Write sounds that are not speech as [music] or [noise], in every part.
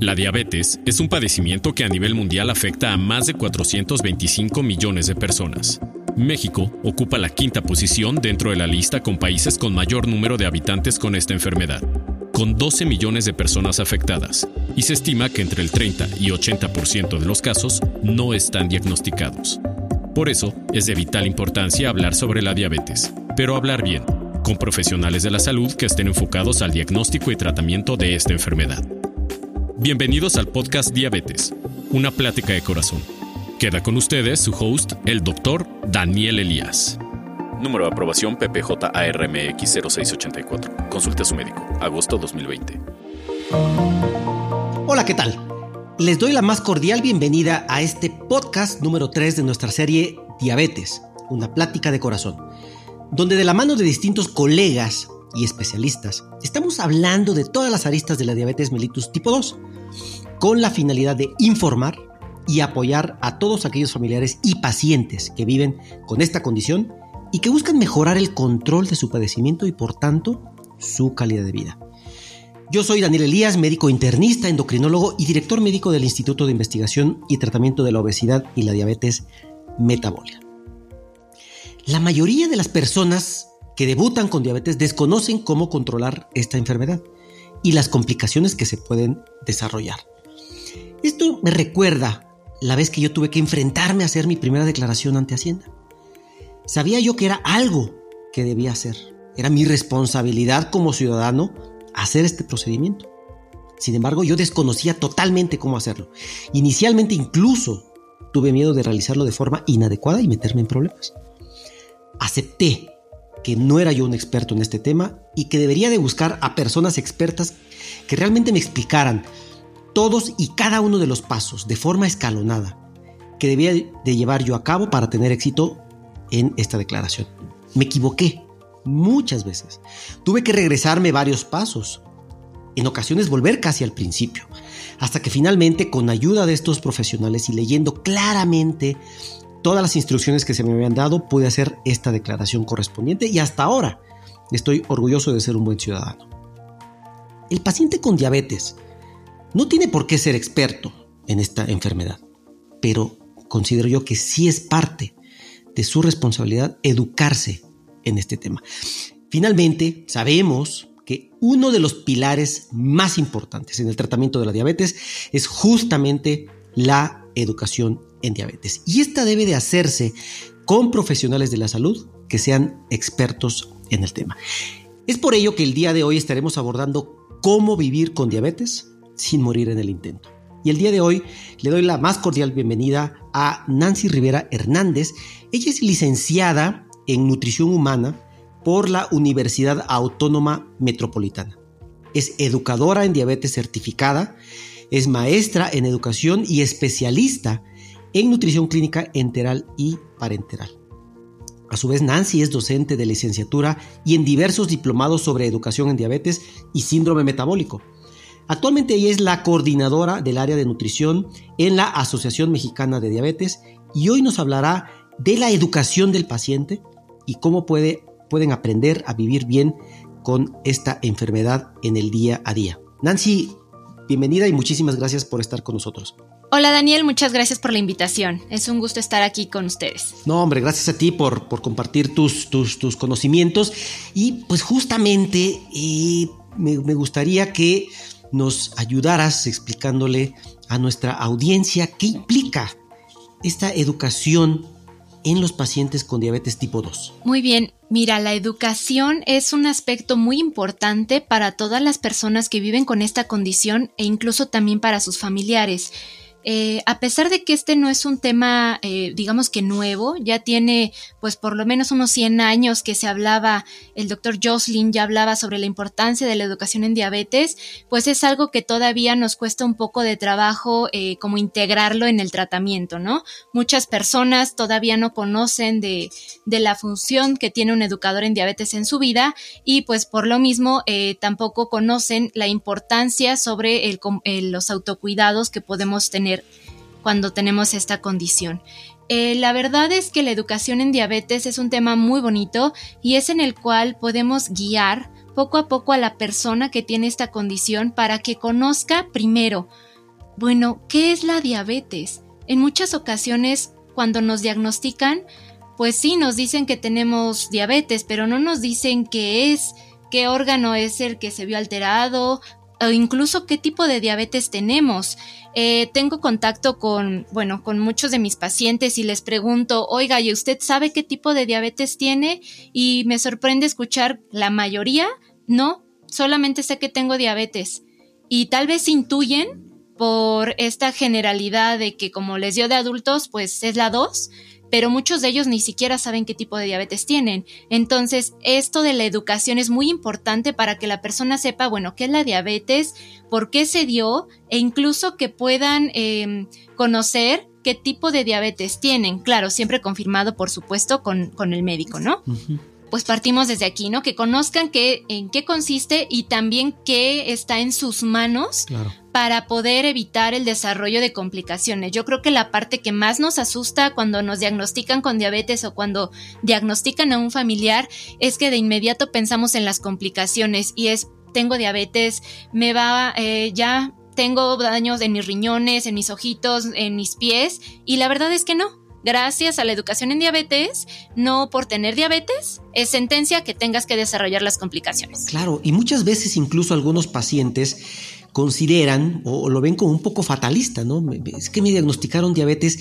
La diabetes es un padecimiento que a nivel mundial afecta a más de 425 millones de personas. México ocupa la quinta posición dentro de la lista con países con mayor número de habitantes con esta enfermedad, con 12 millones de personas afectadas, y se estima que entre el 30 y 80% de los casos no están diagnosticados. Por eso es de vital importancia hablar sobre la diabetes, pero hablar bien, con profesionales de la salud que estén enfocados al diagnóstico y tratamiento de esta enfermedad. Bienvenidos al podcast Diabetes, una plática de corazón. Queda con ustedes su host, el doctor Daniel Elías. Número de aprobación PPJ-ARMX 0684. Consulte a su médico. Agosto 2020. Hola, ¿qué tal? Les doy la más cordial bienvenida a este podcast número 3 de nuestra serie Diabetes, una plática de corazón, donde de la mano de distintos colegas y especialistas, estamos hablando de todas las aristas de la diabetes mellitus tipo 2, con la finalidad de informar y apoyar a todos aquellos familiares y pacientes que viven con esta condición y que buscan mejorar el control de su padecimiento y por tanto su calidad de vida. Yo soy Daniel Elías, médico internista, endocrinólogo y director médico del Instituto de Investigación y Tratamiento de la Obesidad y la Diabetes Metabólica. La mayoría de las personas que debutan con diabetes desconocen cómo controlar esta enfermedad y las complicaciones que se pueden desarrollar. Esto me recuerda la vez que yo tuve que enfrentarme a hacer mi primera declaración ante Hacienda. Sabía yo que era algo que debía hacer. Era mi responsabilidad como ciudadano hacer este procedimiento. Sin embargo, yo desconocía totalmente cómo hacerlo. Inicialmente incluso tuve miedo de realizarlo de forma inadecuada y meterme en problemas. Acepté que no era yo un experto en este tema y que debería de buscar a personas expertas que realmente me explicaran todos y cada uno de los pasos de forma escalonada que debía de llevar yo a cabo para tener éxito en esta declaración. Me equivoqué muchas veces. Tuve que regresarme varios pasos, en ocasiones volver casi al principio, hasta que finalmente con ayuda de estos profesionales y leyendo claramente todas las instrucciones que se me habían dado, pude hacer esta declaración correspondiente y hasta ahora estoy orgulloso de ser un buen ciudadano. El paciente con diabetes no tiene por qué ser experto en esta enfermedad, pero considero yo que sí es parte de su responsabilidad educarse en este tema. Finalmente, sabemos que uno de los pilares más importantes en el tratamiento de la diabetes es justamente la educación en diabetes. Y esta debe de hacerse con profesionales de la salud que sean expertos en el tema. Es por ello que el día de hoy estaremos abordando cómo vivir con diabetes sin morir en el intento. Y el día de hoy le doy la más cordial bienvenida a Nancy Rivera Hernández. Ella es licenciada en nutrición humana por la Universidad Autónoma Metropolitana. Es educadora en diabetes certificada, es maestra en educación y especialista en nutrición clínica enteral y parenteral. A su vez, Nancy es docente de licenciatura y en diversos diplomados sobre educación en diabetes y síndrome metabólico. Actualmente ella es la coordinadora del área de nutrición en la Asociación Mexicana de Diabetes y hoy nos hablará de la educación del paciente y cómo puede, pueden aprender a vivir bien con esta enfermedad en el día a día. Nancy, bienvenida y muchísimas gracias por estar con nosotros. Hola Daniel, muchas gracias por la invitación. Es un gusto estar aquí con ustedes. No, hombre, gracias a ti por, por compartir tus, tus, tus, conocimientos. Y pues justamente eh, me, me gustaría que nos ayudaras explicándole a nuestra audiencia qué implica esta educación en los pacientes con diabetes tipo 2. Muy bien, mira, la educación es un aspecto muy importante para todas las personas que viven con esta condición e incluso también para sus familiares. Eh, a pesar de que este no es un tema, eh, digamos que nuevo, ya tiene pues por lo menos unos 100 años que se hablaba, el doctor Jocelyn ya hablaba sobre la importancia de la educación en diabetes, pues es algo que todavía nos cuesta un poco de trabajo eh, como integrarlo en el tratamiento, ¿no? Muchas personas todavía no conocen de, de, la función que tiene un educador en diabetes en su vida y pues por lo mismo tampoco conocen la importancia sobre el, los autocuidados que podemos tener cuando tenemos esta condición. Eh, la verdad es que la educación en diabetes es un tema muy bonito y es en el cual podemos guiar poco a poco a la persona que tiene esta condición para que conozca primero, bueno, ¿qué es la diabetes? En muchas ocasiones, cuando nos diagnostican, pues sí, nos dicen que tenemos diabetes, pero no nos dicen qué es, qué órgano es el que se vio alterado, o incluso qué tipo de diabetes tenemos. Eh, tengo contacto con, bueno, con muchos de mis pacientes y les pregunto, oiga, ¿y usted sabe qué tipo de diabetes tiene? Y me sorprende escuchar la mayoría, no, solamente sé que tengo diabetes. Y tal vez intuyen por esta generalidad de que como les dio de adultos, pues es la 2, pero muchos de ellos ni siquiera saben qué tipo de diabetes tienen. Entonces, esto de la educación es muy importante para que la persona sepa, bueno, qué es la diabetes, por qué se dio e incluso que puedan em, conocer qué tipo de diabetes tienen. Claro, siempre confirmado, por supuesto, con, con el médico, ¿no? Pues partimos desde aquí, ¿no? Que conozcan qué, en qué consiste y también qué está en sus manos claro para poder evitar el desarrollo de complicaciones. Yo creo que la parte que más nos asusta cuando nos diagnostican con diabetes o cuando diagnostican a un familiar es que de inmediato pensamos en las complicaciones y es tengo diabetes, me va eh, ya tengo daños en mis riñones, en mis ojitos, en mis pies y la verdad es que no. Gracias a la educación en diabetes, no por tener diabetes, es sentencia que tengas que desarrollar las complicaciones. Claro, y muchas veces incluso algunos pacientes consideran o, lo ven como un poco fatalista, ¿no? Es que me diagnosticaron diabetes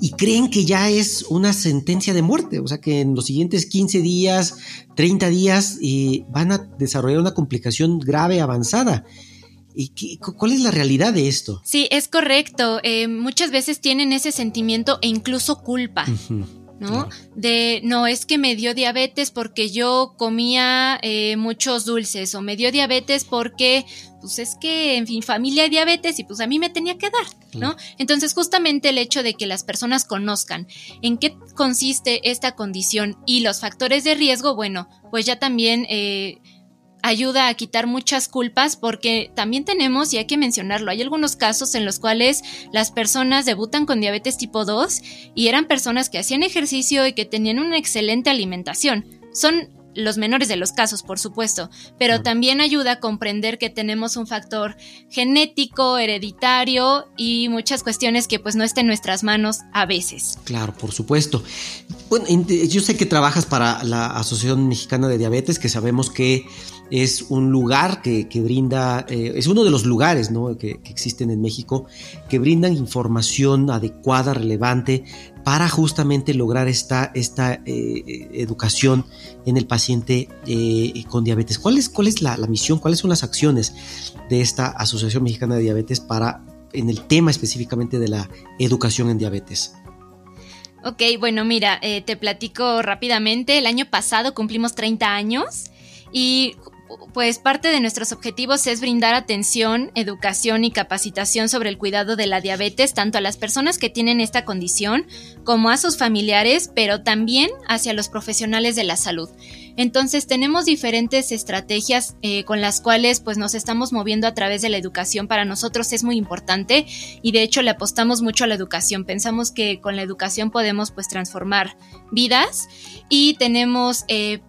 y creen que ya es una sentencia de muerte, o sea que en los siguientes 15 días, 30 días eh, van a desarrollar una complicación grave avanzada. ¿Y ¿Cuál es la realidad de esto? Sí, es correcto. Eh, muchas veces tienen ese sentimiento e incluso culpa. ¿no? De, no, es que me dio diabetes porque yo comía eh, muchos dulces o me dio diabetes porque, pues es que, en fin, familia hay diabetes y pues a mí me tenía que dar, ¿no? Entonces, justamente el hecho de que las personas conozcan en qué consiste esta condición y los factores de riesgo, bueno, pues ya también... Eh, ayuda a quitar muchas culpas porque también tenemos, y hay que mencionarlo, hay algunos casos en los cuales las personas debutan con diabetes tipo 2 y eran personas que hacían ejercicio y que tenían una excelente alimentación. Son los menores de los casos, por supuesto, pero también ayuda a comprender que tenemos un factor genético, hereditario y muchas cuestiones que pues no estén en nuestras manos a veces. Claro, por supuesto. Bueno, yo sé que trabajas para la Asociación Mexicana de Diabetes, que sabemos que es un lugar que, brinda, eh, es uno de los lugares que, existen en México que brindan información adecuada, relevante, para justamente lograr esta, esta eh, educación en el paciente eh, con diabetes. ¿Cuál es, cuál es la, misión, cuáles son las acciones de esta Asociación Mexicana de Diabetes para, en el tema específicamente de la educación en diabetes? Ok, bueno, mira, te platico rápidamente. El año pasado cumplimos 30 años y pues parte de nuestros objetivos es brindar atención, educación y capacitación sobre el cuidado de la diabetes tanto a las personas que tienen esta condición como a sus familiares, pero también hacia los profesionales de la salud. Entonces tenemos diferentes estrategias eh, con las cuales pues nos estamos moviendo a través de la educación. Para nosotros es muy importante y de hecho le apostamos mucho a la educación. Pensamos que con la educación podemos pues transformar vidas y tenemos eh,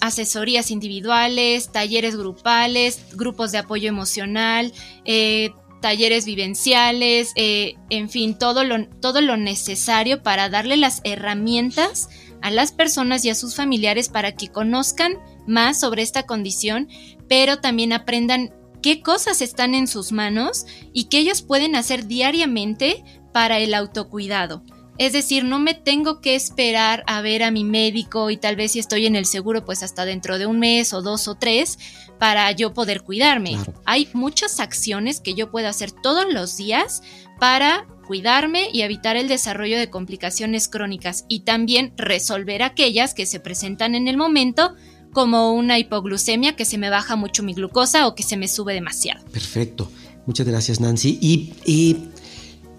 asesorías individuales, talleres grupales, grupos de apoyo emocional, eh, talleres vivenciales, eh, en fin, todo lo, todo lo necesario para darle las herramientas a las personas y a sus familiares para que conozcan más sobre esta condición, pero también aprendan qué cosas están en sus manos y qué ellos pueden hacer diariamente para el autocuidado. Es decir, no me tengo que esperar a ver a mi médico y tal vez si estoy en el seguro, pues hasta dentro de un mes o dos o tres para yo poder cuidarme. Hay muchas acciones que yo puedo hacer todos los días para cuidarme y evitar el desarrollo de complicaciones crónicas y también resolver aquellas que se presentan en el momento como una hipoglucemia que se me baja mucho mi glucosa o que se me sube demasiado. Perfecto. Muchas gracias Nancy. Y, y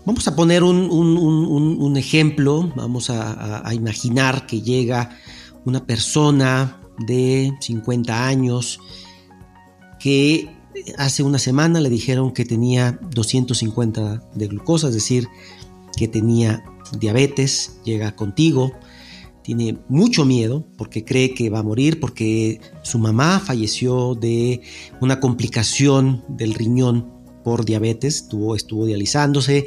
Vamos a poner un, ejemplo, vamos a, imaginar que llega una persona de 50 años que hace una semana le dijeron que tenía 250 de glucosa, es decir, que tenía diabetes, llega contigo, tiene mucho miedo porque cree que va a morir, porque su mamá falleció de una complicación del riñón por diabetes, tuvo, estuvo dializándose,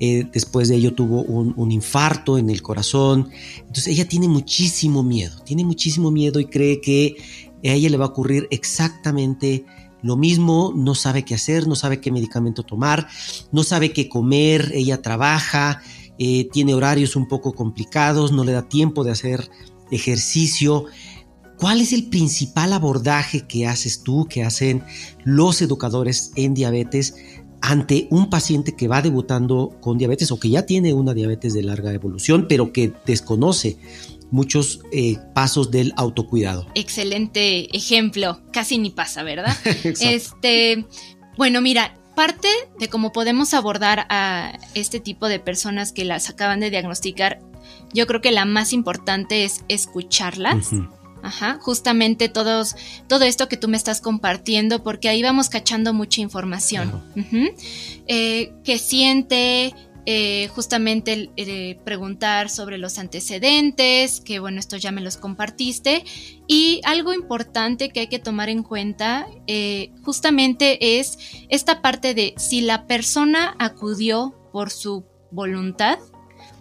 eh, después de ello tuvo un, un, infarto en el corazón. Entonces ella tiene muchísimo miedo, tiene muchísimo miedo y cree que a ella le va a ocurrir exactamente lo mismo, no sabe qué hacer, no sabe qué medicamento tomar, no sabe qué comer, ella trabaja, eh, tiene horarios un poco complicados, no le da tiempo de hacer ejercicio. ¿Cuál es el principal abordaje que haces tú, que hacen los educadores en diabetes ante un paciente que va debutando con diabetes o que ya tiene una diabetes de larga evolución, pero que desconoce muchos eh, pasos del autocuidado? Excelente ejemplo, casi ni pasa, ¿verdad? [laughs] este, bueno, mira, parte de cómo podemos abordar a este tipo de personas que las acaban de diagnosticar, yo creo que la más importante es escucharlas. Ajá, justamente todos, todo esto que tú me estás compartiendo, porque ahí vamos cachando mucha información. Eh, ¿Qué siente? Eh, justamente eh, preguntar sobre los antecedentes, que bueno, esto ya me los compartiste. Y algo importante que hay que tomar en cuenta justamente es esta parte de si la persona acudió por su voluntad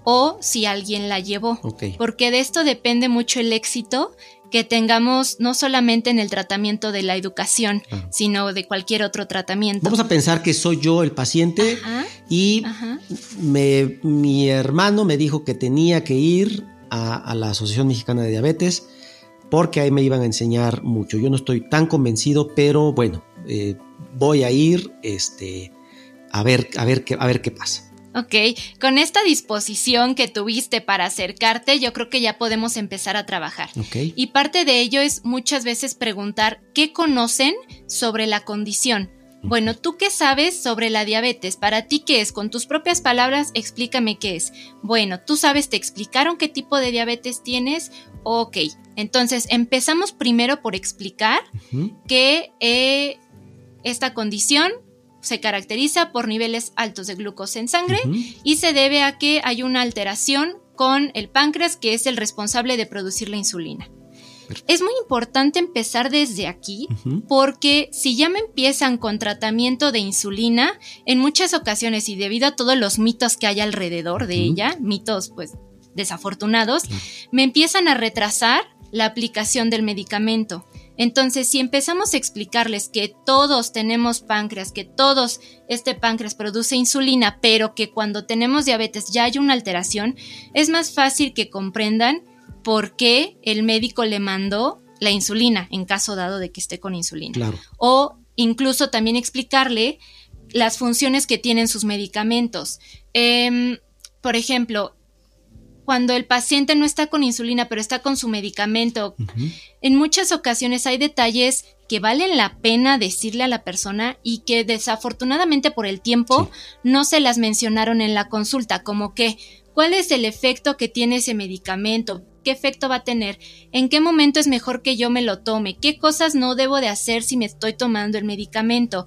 o si alguien la llevó. Porque de esto depende mucho el éxito que tengamos no solamente en el tratamiento de la educación, sino de cualquier otro tratamiento. Vamos a pensar que soy yo el paciente y mi hermano me dijo que tenía que ir a, la Asociación Mexicana de Diabetes porque ahí me iban a enseñar mucho. Yo no estoy tan convencido, pero bueno, eh, voy a ir este, a, ver, a, ver qué, a ver qué pasa. Ok, con esta disposición que tuviste para acercarte, yo creo que ya podemos empezar a trabajar. Y parte de ello es muchas veces preguntar qué conocen sobre la condición. Bueno, ¿tú qué sabes sobre la diabetes? ¿Para ti qué es? Con tus propias palabras, explícame qué es. Bueno, tú sabes, te explicaron qué tipo de diabetes tienes. Ok, entonces empezamos primero por explicar que eh, esta condición se caracteriza por niveles altos de glucosa en sangre y se debe a que hay una alteración con el páncreas que es el responsable de producir la insulina. Es muy importante empezar desde aquí porque si ya me empiezan con tratamiento de insulina, en muchas ocasiones y debido a todos los mitos que hay alrededor de ella, mitos pues desafortunados, me empiezan a retrasar la aplicación del medicamento. Entonces, si empezamos a explicarles que todos tenemos páncreas, que todos este páncreas produce insulina, pero que cuando tenemos diabetes ya hay una alteración, es más fácil que comprendan por qué el médico le mandó la insulina en caso dado de que esté con insulina. O incluso también explicarle las funciones que tienen sus medicamentos. Em, por ejemplo, cuando el paciente no está con insulina, pero está con su medicamento. En muchas ocasiones hay detalles que valen la pena decirle a la persona y que desafortunadamente por el tiempo no se las mencionaron en la consulta, como que cuál es el efecto que tiene ese medicamento, qué efecto va a tener, en qué momento es mejor que yo me lo tome, qué cosas no debo de hacer si me estoy tomando el medicamento.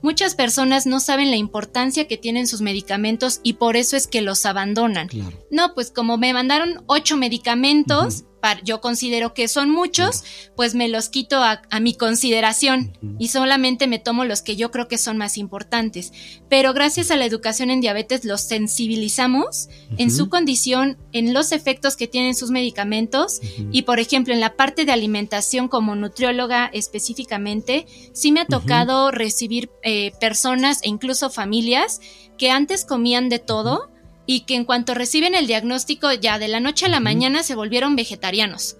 Muchas personas no saben la importancia que tienen sus medicamentos y por eso es que los abandonan. No, pues como me mandaron ocho medicamentos, yo considero que son muchos, pues me los quito a, mi consideración y solamente me tomo los que yo creo que son más importantes. Pero gracias a la educación en diabetes los sensibilizamos en su condición, en los efectos que tienen sus medicamentos y por ejemplo en la parte de alimentación como nutrióloga específicamente, sí me ha tocado recibir eh, personas e incluso familias que antes comían de todo, y que en cuanto reciben el diagnóstico ya de la noche a la mañana se volvieron vegetarianos.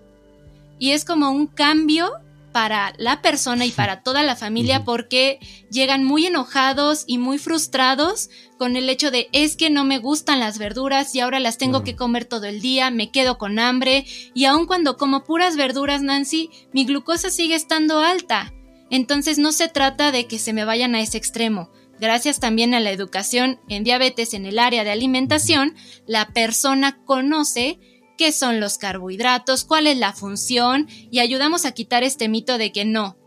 Y es como un cambio para la persona y para toda la familia porque llegan muy enojados y muy frustrados con el hecho de es que no me gustan las verduras y ahora las tengo que comer todo el día, me quedo con hambre y aun cuando como puras verduras, Nancy, mi glucosa sigue estando alta. Entonces no se trata de que se me vayan a ese extremo, Gracias también a la educación en diabetes en el área de alimentación, la persona conoce qué son los carbohidratos, cuál es la función y ayudamos a quitar este mito de que no.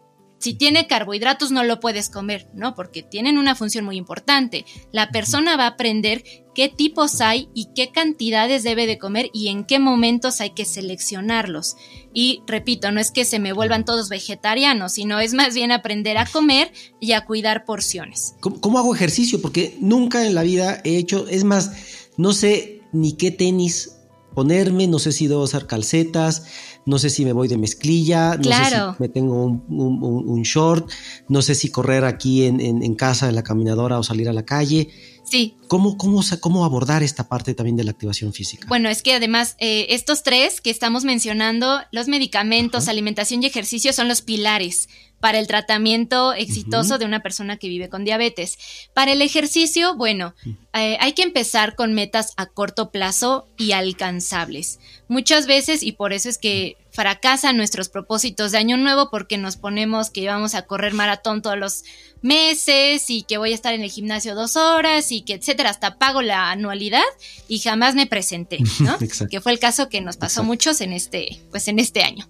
Si tiene carbohidratos no lo puedes comer, ¿no? Porque tienen una función muy importante. La persona va a aprender qué tipos hay y qué cantidades debe de comer y en qué momentos hay que seleccionarlos. Y repito, no es que se me vuelvan todos vegetarianos, sino es más bien aprender a comer y a cuidar porciones. ¿Cómo, hago ejercicio? Porque nunca en la vida he hecho, es más, no sé ni qué tenis ponerme, no sé si debo usar calcetas, no sé si me voy de mezclilla, no sé si me tengo un, short, no sé si correr aquí en, casa, en la caminadora o salir a la calle. Sí. ¿Cómo, cómo, cómo abordar esta parte también de la activación física? Bueno, es que además eh, estos tres que estamos mencionando, los medicamentos, alimentación y ejercicio, son los pilares para el tratamiento exitoso de una persona que vive con diabetes. Para el ejercicio, bueno, eh, hay que empezar con metas a corto plazo y alcanzables. Muchas veces, y por eso es que fracasan nuestros propósitos de año nuevo porque nos ponemos que vamos a correr maratón todos los meses y que voy a estar en el gimnasio dos horas y que etcétera, hasta pago la anualidad y jamás me presenté, ¿no? [laughs] que fue el caso que nos pasó muchos en este, pues en este año.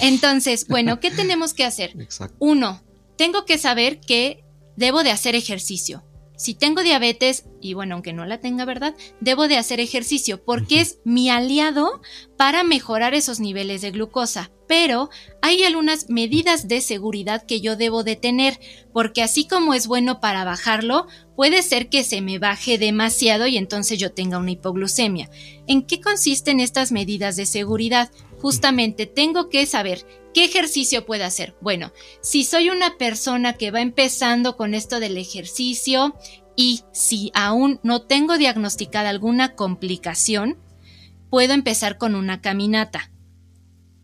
Entonces, bueno, ¿qué [laughs] tenemos que hacer? Uno, tengo que saber que debo de hacer ejercicio. Si tengo diabetes, y bueno, aunque no la tenga, ¿verdad? Debo de hacer ejercicio porque es mi aliado para mejorar esos niveles de glucosa. Pero hay algunas medidas de seguridad que yo debo de tener, porque así como es bueno para bajarlo, puede ser que se me baje demasiado y entonces yo tenga una hipoglucemia. ¿En qué consisten estas medidas de seguridad? Justamente tengo que saber ¿Qué ejercicio puedo hacer? Bueno, si soy una persona que va empezando con esto del ejercicio y si aún no tengo diagnosticada alguna complicación, puedo empezar con una caminata.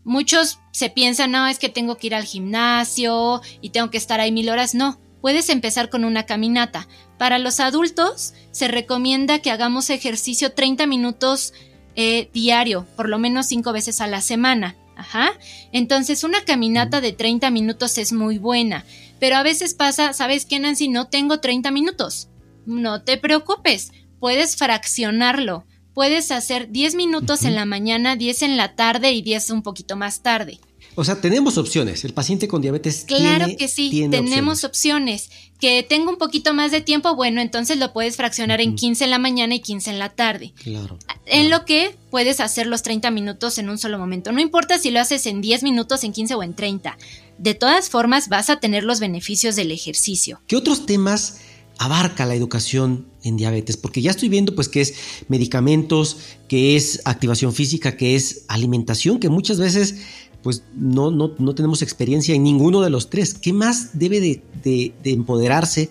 Muchos se piensan, no, es que tengo que ir al gimnasio y tengo que estar ahí mil horas. No, puedes empezar con una caminata. Para los adultos se recomienda que hagamos ejercicio 30 minutos eh, diario, por lo menos 5 veces a la semana. Ajá. Entonces, una caminata de 30 minutos es muy buena. Pero a veces pasa, ¿sabes qué, Nancy? No tengo 30 minutos. No te preocupes, puedes fraccionarlo. Puedes hacer 10 minutos en la mañana, 10 en la tarde y 10 un poquito más tarde. O sea, tenemos opciones. El paciente con diabetes claro que sí, tenemos opciones. Que tenga un poquito más de tiempo, bueno, entonces lo puedes fraccionar en 15 en la mañana y 15 en la tarde. Claro. En lo que puedes hacer los 30 minutos en un solo momento. No importa si lo haces en 10 minutos, en 15 o en 30. De todas formas, vas a tener los beneficios del ejercicio. ¿Qué otros temas abarca la educación en diabetes, porque ya estoy viendo pues que es medicamentos, que es activación física, que es alimentación, que muchas veces pues no, no, no tenemos experiencia en ninguno de los tres. ¿Qué más debe de, empoderarse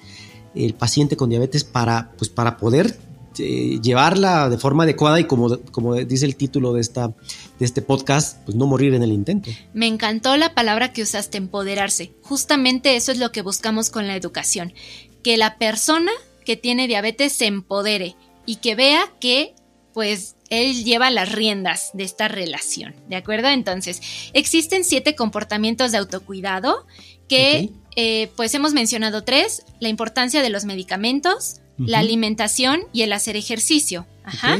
el paciente con diabetes para, pues, para poder eh, llevarla de forma adecuada y como, como dice el título de, esta, de este podcast, pues no morir en el intento? Me encantó la palabra que usaste, empoderarse. Justamente eso es lo que buscamos con la educación, que la persona que tiene diabetes se empodere y que vea que pues él lleva las riendas de esta relación, ¿de acuerdo? Entonces, existen siete comportamientos de autocuidado que, eh, pues hemos mencionado tres, la importancia de los medicamentos, la alimentación y el hacer ejercicio. Ajá.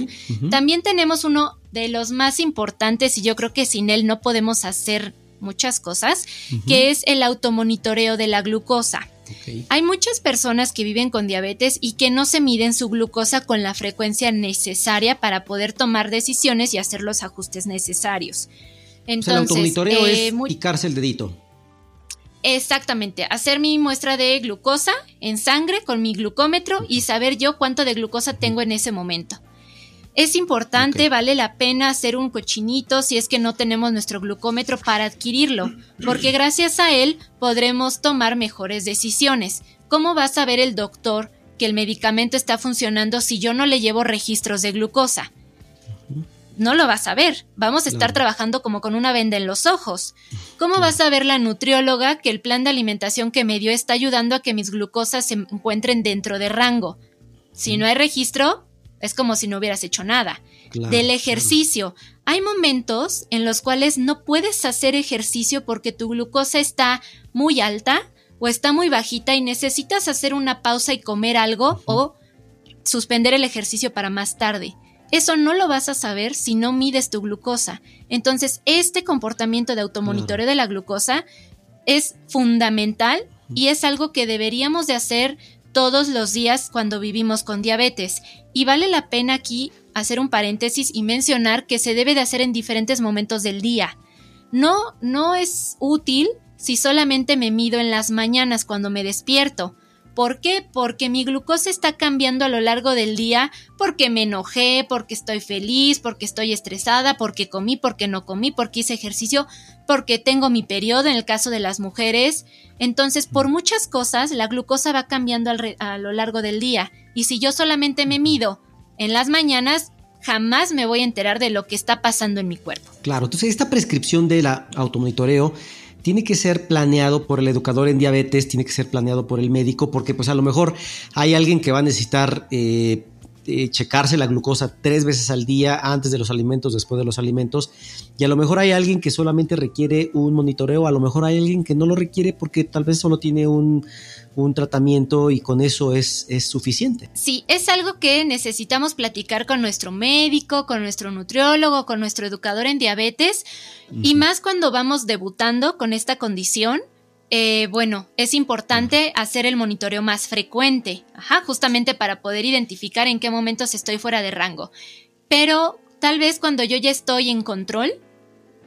También tenemos uno de los más importantes y yo creo que sin él no podemos hacer muchas cosas, que es el automonitoreo de la glucosa. Hay muchas personas que viven con diabetes y que no se miden su glucosa con la frecuencia necesaria para poder tomar decisiones y hacer los ajustes necesarios. Entonces, el automonitoreo es eh, picarse el dedito. Exactamente, hacer mi muestra de glucosa en sangre con mi glucómetro y saber yo cuánto de glucosa tengo en ese momento. Es importante, vale la pena hacer un cochinito si es que no tenemos nuestro glucómetro para adquirirlo, porque [clears throat] gracias a él podremos tomar mejores decisiones. ¿Cómo va a saber el doctor que el medicamento está funcionando si yo no le llevo registros de glucosa? No lo va a saber. Vamos a estar trabajando como con una venda en los ojos. ¿Cómo va a saber la nutrióloga que el plan de alimentación que me dio está ayudando a que mis glucosas se encuentren dentro de rango? Si no hay registro, es como si no hubieras hecho nada. Del ejercicio. Hay momentos en los cuales no puedes hacer ejercicio porque tu glucosa está muy alta o está muy bajita y necesitas hacer una pausa y comer algo o suspender el ejercicio para más tarde. Eso no lo vas a saber si no mides tu glucosa. Entonces, este comportamiento de automonitoreo de la glucosa es fundamental y es algo que deberíamos de hacer todos los días cuando vivimos con diabetes. Y vale la pena aquí hacer un paréntesis y mencionar que se debe de hacer en diferentes momentos del día. No, no es útil si solamente me mido en las mañanas cuando me despierto. ¿Por qué? Porque mi glucosa está cambiando a lo largo del día, porque me enojé, porque estoy feliz, porque estoy estresada, porque comí, porque no comí, porque hice ejercicio, porque tengo mi periodo en el caso de las mujeres. Entonces, por muchas cosas, la glucosa va cambiando a lo largo del día. Y si yo solamente me mido en las mañanas, jamás me voy a enterar de lo que está pasando en mi cuerpo. Claro, entonces esta prescripción del automonitoreo tiene que ser planeado por el educador en diabetes, tiene que ser planeado por el médico, porque pues a lo mejor hay alguien que va a necesitar eh, eh, checarse la glucosa tres veces al día antes de los alimentos, después de los alimentos, y a lo mejor hay alguien que solamente requiere un monitoreo, a lo mejor hay alguien que no lo requiere porque tal vez solo tiene un, un tratamiento y con eso es, es suficiente. Sí, es algo que necesitamos platicar con nuestro médico, con nuestro nutriólogo, con nuestro educador en diabetes y más cuando vamos debutando con esta condición. Eh, bueno, es importante hacer el monitoreo más frecuente, ajá, justamente para poder identificar en qué momentos estoy fuera de rango. Pero tal vez cuando yo ya estoy en control,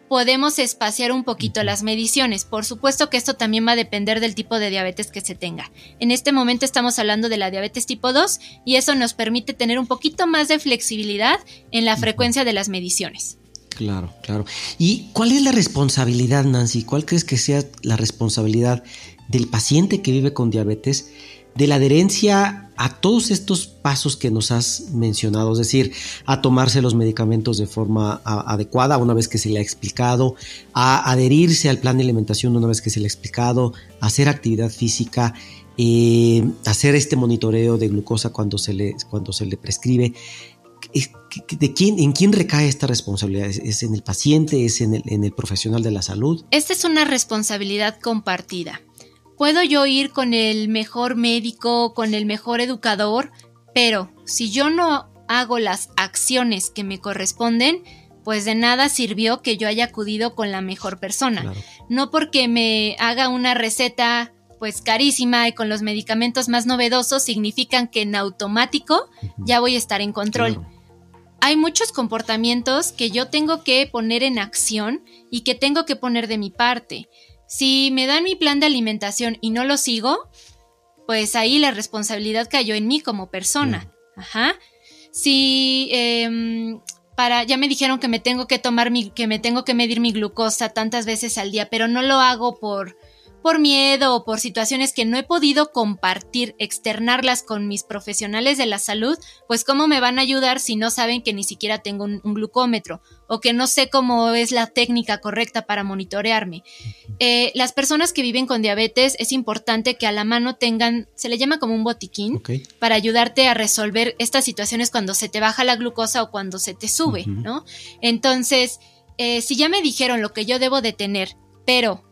podemos espaciar un poquito las mediciones. Por supuesto que esto también va a depender del tipo de diabetes que se tenga. En este momento estamos hablando de la diabetes tipo 2 y eso nos permite tener un poquito más de flexibilidad en la frecuencia de las mediciones. Claro, claro. ¿Y cuál es la responsabilidad, Nancy? ¿Cuál crees que sea la responsabilidad del paciente que vive con diabetes de la adherencia a todos estos pasos que nos has mencionado, es decir, a tomarse los medicamentos de forma adecuada una vez que se le ha explicado, a adherirse al plan de alimentación una vez que se le ha explicado, a hacer actividad física, eh, hacer este monitoreo de glucosa cuando se le, cuando se le prescribe. ¿De quién, ¿En quién recae esta responsabilidad? ¿Es en el paciente? ¿Es en el, en el profesional de la salud? Esta es una responsabilidad compartida. Puedo yo ir con el mejor médico, con el mejor educador, pero si yo no hago las acciones que me corresponden, pues de nada sirvió que yo haya acudido con la mejor persona. No porque me haga una receta pues carísima y con los medicamentos más novedosos significan que en automático ya voy a estar en control. Hay muchos comportamientos que yo tengo que poner en acción y que tengo que poner de mi parte. Si me dan mi plan de alimentación y no lo sigo, pues ahí la responsabilidad cayó en mí como persona. Ajá. Si em, para, ya me dijeron que me tengo que tomar mi, que me tengo que medir mi glucosa tantas veces al día, pero no lo hago por por miedo o por situaciones que no he podido compartir, externarlas con mis profesionales de la salud, pues cómo me van a ayudar si no saben que ni siquiera tengo un, glucómetro o que no sé cómo es la técnica correcta para monitorearme. Eh, las personas que viven con diabetes es importante que a la mano tengan, se le llama como un botiquín, para ayudarte a resolver estas situaciones cuando se te baja la glucosa o cuando se te sube, ¿no? Entonces, eh, si ya me dijeron lo que yo debo de tener, pero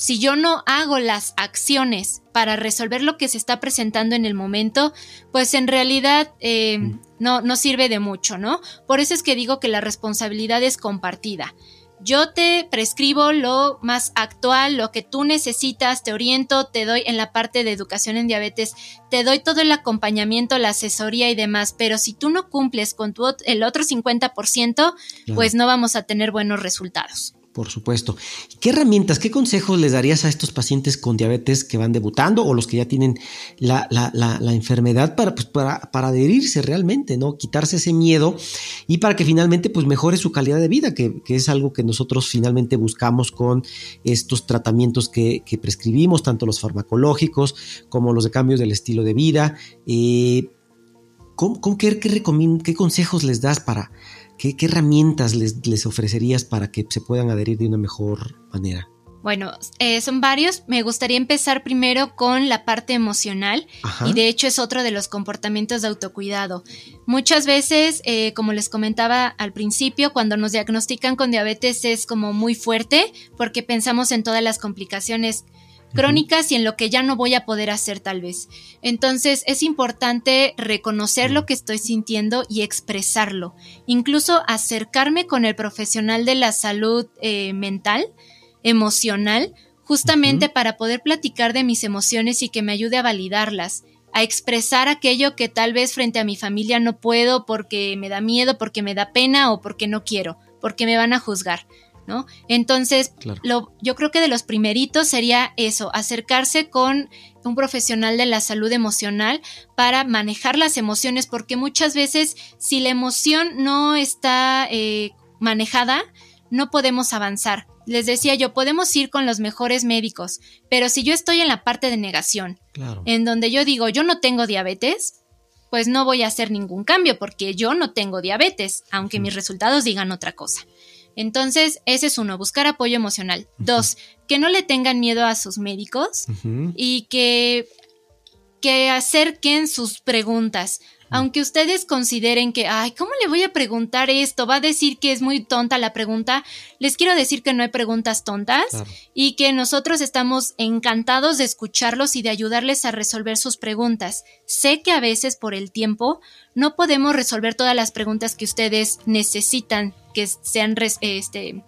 si yo no hago las acciones para resolver lo que se está presentando en el momento, pues en realidad eh, mm. no, no sirve de mucho, ¿no? Por eso es que digo que la responsabilidad es compartida. Yo te prescribo lo más actual, lo que tú necesitas, te oriento, te doy en la parte de educación en diabetes, te doy todo el acompañamiento, la asesoría y demás, pero si tú no cumples con tu, el otro 50%, pues no vamos a tener buenos resultados. Por supuesto. ¿Qué herramientas, qué consejos les darías a estos pacientes con diabetes que van debutando o los que ya tienen la, enfermedad para, pues, para, para, adherirse realmente, ¿no? Quitarse ese miedo y para que finalmente pues mejore su calidad de vida, que, es algo que nosotros finalmente buscamos con estos tratamientos que, prescribimos, tanto los farmacológicos como los de cambios del estilo de vida. Eh, qué, qué, qué consejos les das para ¿Qué, herramientas les, ofrecerías para que se puedan adherir de una mejor manera? Bueno, eh, son varios. Me gustaría empezar primero con la parte emocional y de hecho es otro de los comportamientos de autocuidado. Muchas veces, eh, como les comentaba al principio, cuando nos diagnostican con diabetes es como muy fuerte porque pensamos en todas las complicaciones crónicas y en lo que ya no voy a poder hacer tal vez. Entonces es importante reconocer lo que estoy sintiendo y expresarlo. Incluso acercarme con el profesional de la salud eh, mental, emocional, justamente para poder platicar de mis emociones y que me ayude a validarlas a expresar aquello que tal vez frente a mi familia no puedo porque me da miedo, porque me da pena o porque no quiero, porque me van a juzgar. ¿No? Entonces, lo, yo creo que de los primeritos sería eso, acercarse con un profesional de la salud emocional para manejar las emociones, porque muchas veces si la emoción no está eh, manejada, no podemos avanzar. Les decía yo, podemos ir con los mejores médicos, pero si yo estoy en la parte de negación, en donde yo digo, yo no tengo diabetes, pues no voy a hacer ningún cambio porque yo no tengo diabetes, aunque mis resultados digan otra cosa. Entonces, ese es uno, buscar apoyo emocional. Dos, que no le tengan miedo a sus médicos y que, que acerquen sus preguntas. Aunque ustedes consideren que, ay, ¿cómo le voy a preguntar esto? Va a decir que es muy tonta la pregunta. Les quiero decir que no hay preguntas tontas y que nosotros estamos encantados de escucharlos y de ayudarles a resolver sus preguntas. Sé que a veces por el tiempo no podemos resolver todas las preguntas que ustedes necesitan que sean, este,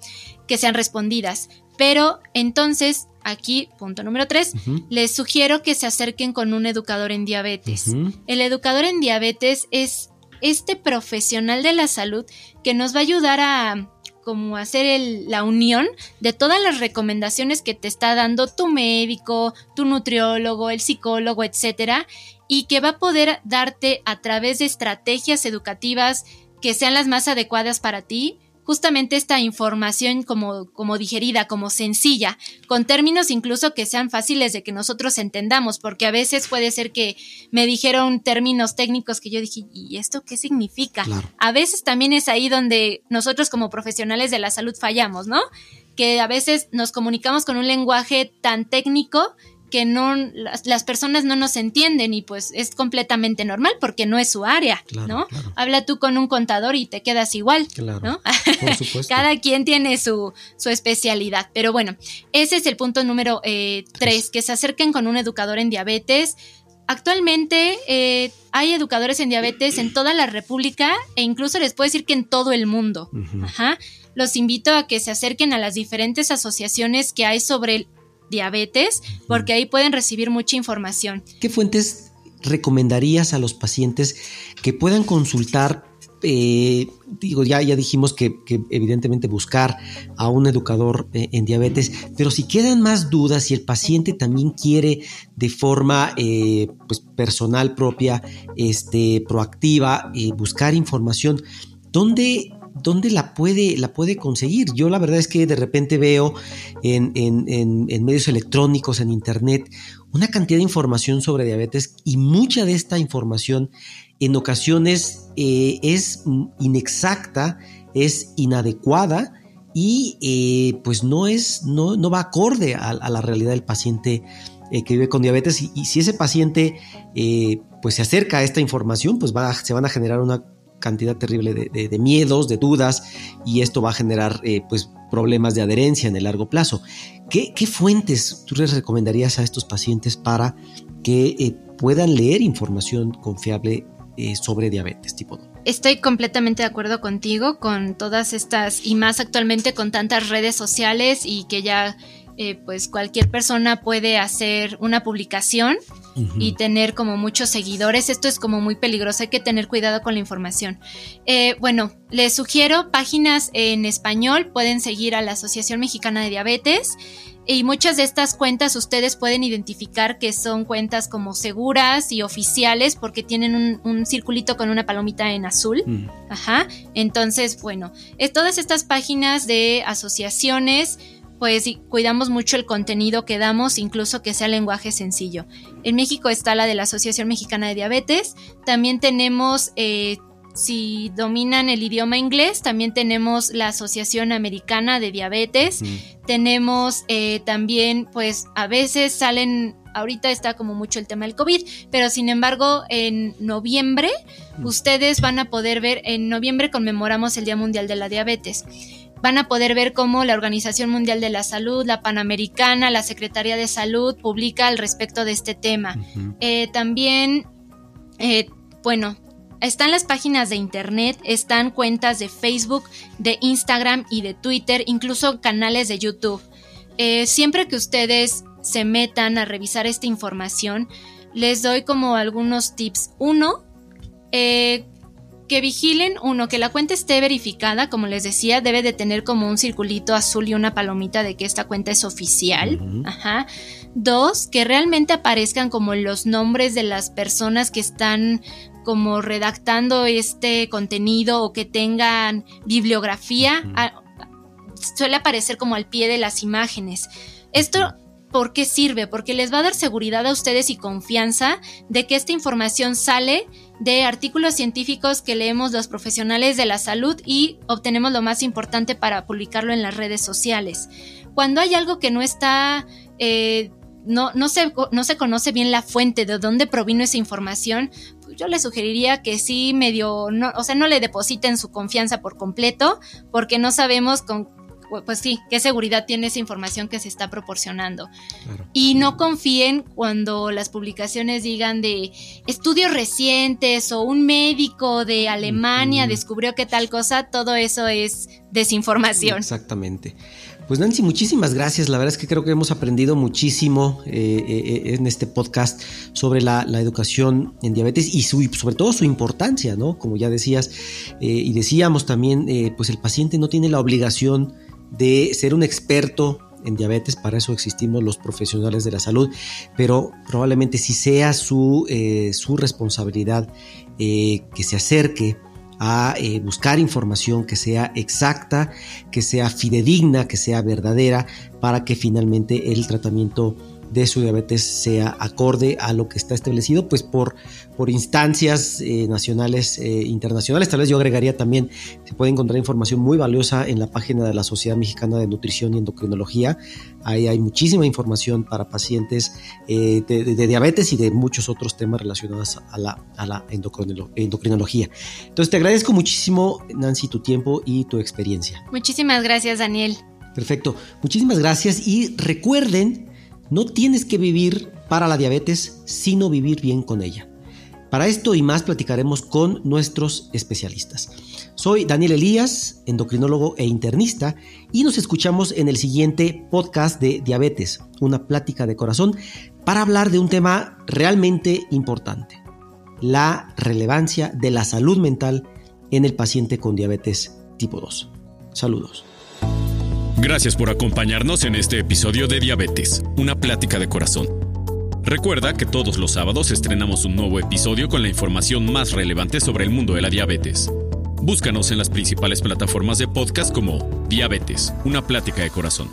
que sean respondidas, pero entonces aquí, punto número tres, les sugiero que se acerquen con un educador en diabetes. El educador en diabetes es este profesional de la salud que nos va a ayudar a como hacer la unión de todas las recomendaciones que te está dando tu médico, tu nutriólogo, el psicólogo, etcétera, y que va a poder darte a través de estrategias educativas que sean las más adecuadas para ti, justamente esta información como, como digerida, como sencilla, con términos incluso que sean fáciles de que nosotros entendamos, porque a veces puede ser que me dijeron términos técnicos que yo dije, ¿y esto qué significa? A veces también es ahí donde nosotros como profesionales de la salud fallamos, ¿no? Que a veces nos comunicamos con un lenguaje tan técnico que no las, personas no nos entienden y pues es completamente normal porque no es su área, ¿no? Habla tú con un contador y te quedas igual, ¿no? Por [laughs] supuesto. Cada quien tiene su, su, especialidad, pero bueno, ese es el punto número eh, tres, que se acerquen con un educador en diabetes. Actualmente eh, hay educadores en diabetes en toda la República e incluso les puedo decir que en todo el mundo. Ajá. Los invito a que se acerquen a las diferentes asociaciones que hay sobre el diabetes, porque ahí pueden recibir mucha información. ¿Qué fuentes recomendarías a los pacientes que puedan consultar? Eh, digo, ya, ya dijimos que, evidentemente buscar a un educador eh, en diabetes, pero si quedan más dudas, si el paciente también quiere de forma eh, pues, personal propia, este, proactiva, buscar información, ¿dónde ¿dónde la puede, la puede conseguir? Yo la verdad es que de repente veo en, medios electrónicos, en internet, una cantidad de información sobre diabetes y mucha de esta información en ocasiones eh, es inexacta, es inadecuada y eh, pues no es, no, no va acorde a, la realidad del paciente eh, que vive con diabetes y, si ese paciente pues se acerca a esta información, pues va, se van a generar una cantidad terrible de, miedos, de dudas, y esto va a generar eh, pues, problemas de adherencia en el largo plazo. ¿Qué, fuentes tú les recomendarías a estos pacientes para que eh, puedan leer información confiable eh, sobre diabetes tipo 2? Estoy completamente de acuerdo contigo con todas estas y más actualmente con tantas redes sociales y que ya eh, pues cualquier persona puede hacer una publicación y tener como muchos seguidores. Esto es como muy peligroso, hay que tener cuidado con la información. Eh, bueno, les sugiero páginas en español, pueden seguir a la Asociación Mexicana de Diabetes. Y muchas de estas cuentas ustedes pueden identificar que son cuentas como seguras y oficiales porque tienen un, circulito con una palomita en azul. Mm. Ajá. Entonces, bueno, es todas estas páginas de asociaciones pues cuidamos mucho el contenido que damos, incluso que sea lenguaje sencillo. En México está la de la Asociación Mexicana de Diabetes, también tenemos... Eh, si dominan el idioma inglés, también tenemos la Asociación Americana de Diabetes. Tenemos eh, también, pues a veces salen, ahorita está como mucho el tema del COVID, pero sin embargo en noviembre ustedes van a poder ver, en noviembre conmemoramos el Día Mundial de la Diabetes van a poder ver cómo la Organización Mundial de la Salud, la Panamericana, la Secretaría de Salud publica al respecto de este tema. Eh, también, eh, bueno, están las páginas de internet, están cuentas de Facebook, de Instagram y de Twitter, incluso canales de YouTube. eh, siempre que ustedes se metan a revisar esta información, les doy como algunos tips. Uno, eh, que vigilen, uno, que la cuenta esté verificada, como les decía, debe de tener como un circulito azul y una palomita de que esta cuenta es oficial. Ajá. Dos, que realmente aparezcan como los nombres de las personas que están como redactando este contenido o que tengan bibliografía. Suele aparecer como al pie de las imágenes. Esto ¿Por qué sirve? Porque les va a dar seguridad a ustedes y confianza de que esta información sale de artículos científicos que leemos los profesionales de la salud y obtenemos lo más importante para publicarlo en las redes sociales. Cuando hay algo que no está... Eh, no, no, se, no se conoce bien la fuente de dónde provino esa información, pues yo le sugeriría que sí medio, no, o sea, no le depositen su confianza por completo, porque no sabemos con pues sí, qué seguridad tiene esa información que se está proporcionando. Y no confíen cuando las publicaciones digan de estudios recientes o un médico de Alemania descubrió que tal cosa, todo eso es desinformación. Exactamente. Pues Nancy, muchísimas gracias. La verdad es que creo que hemos aprendido muchísimo eh, eh, en este podcast sobre la, educación en diabetes y sobre todo su importancia, ¿no? Como ya decías eh, y decíamos también, pues el paciente no tiene la obligación de ser un experto en diabetes, para eso existimos los profesionales de la salud, pero probablemente si sea su, eh, su responsabilidad eh, que se acerque a eh, buscar información que sea exacta, que sea fidedigna, que sea verdadera, para que finalmente el tratamiento de su diabetes sea acorde a lo que está establecido, pues por, por instancias eh, nacionales e internacionales. Tal vez yo agregaría también, se puede encontrar información muy valiosa en la página de la Sociedad Mexicana de Nutrición y Endocrinología. Ahí hay muchísima información para pacientes eh, de, diabetes y de muchos otros temas relacionados a la, a la endocrinología. Entonces te agradezco muchísimo, Nancy, tu tiempo y tu experiencia. Muchísimas gracias, Daniel. Perfecto. Muchísimas gracias y recuerden no tienes que vivir para la diabetes, sino vivir bien con ella. Para esto y más platicaremos con nuestros especialistas. Soy Daniel Elías, endocrinólogo e internista, y nos escuchamos en el siguiente podcast de Diabetes, una plática de corazón, para hablar de un tema realmente importante, la relevancia de la salud mental en el paciente con diabetes tipo 2. Saludos. Gracias por acompañarnos en este episodio de Diabetes, una plática de corazón. Recuerda que todos los sábados estrenamos un nuevo episodio con la información más relevante sobre el mundo de la diabetes. Búscanos en las principales plataformas de podcast como Diabetes, una plática de corazón.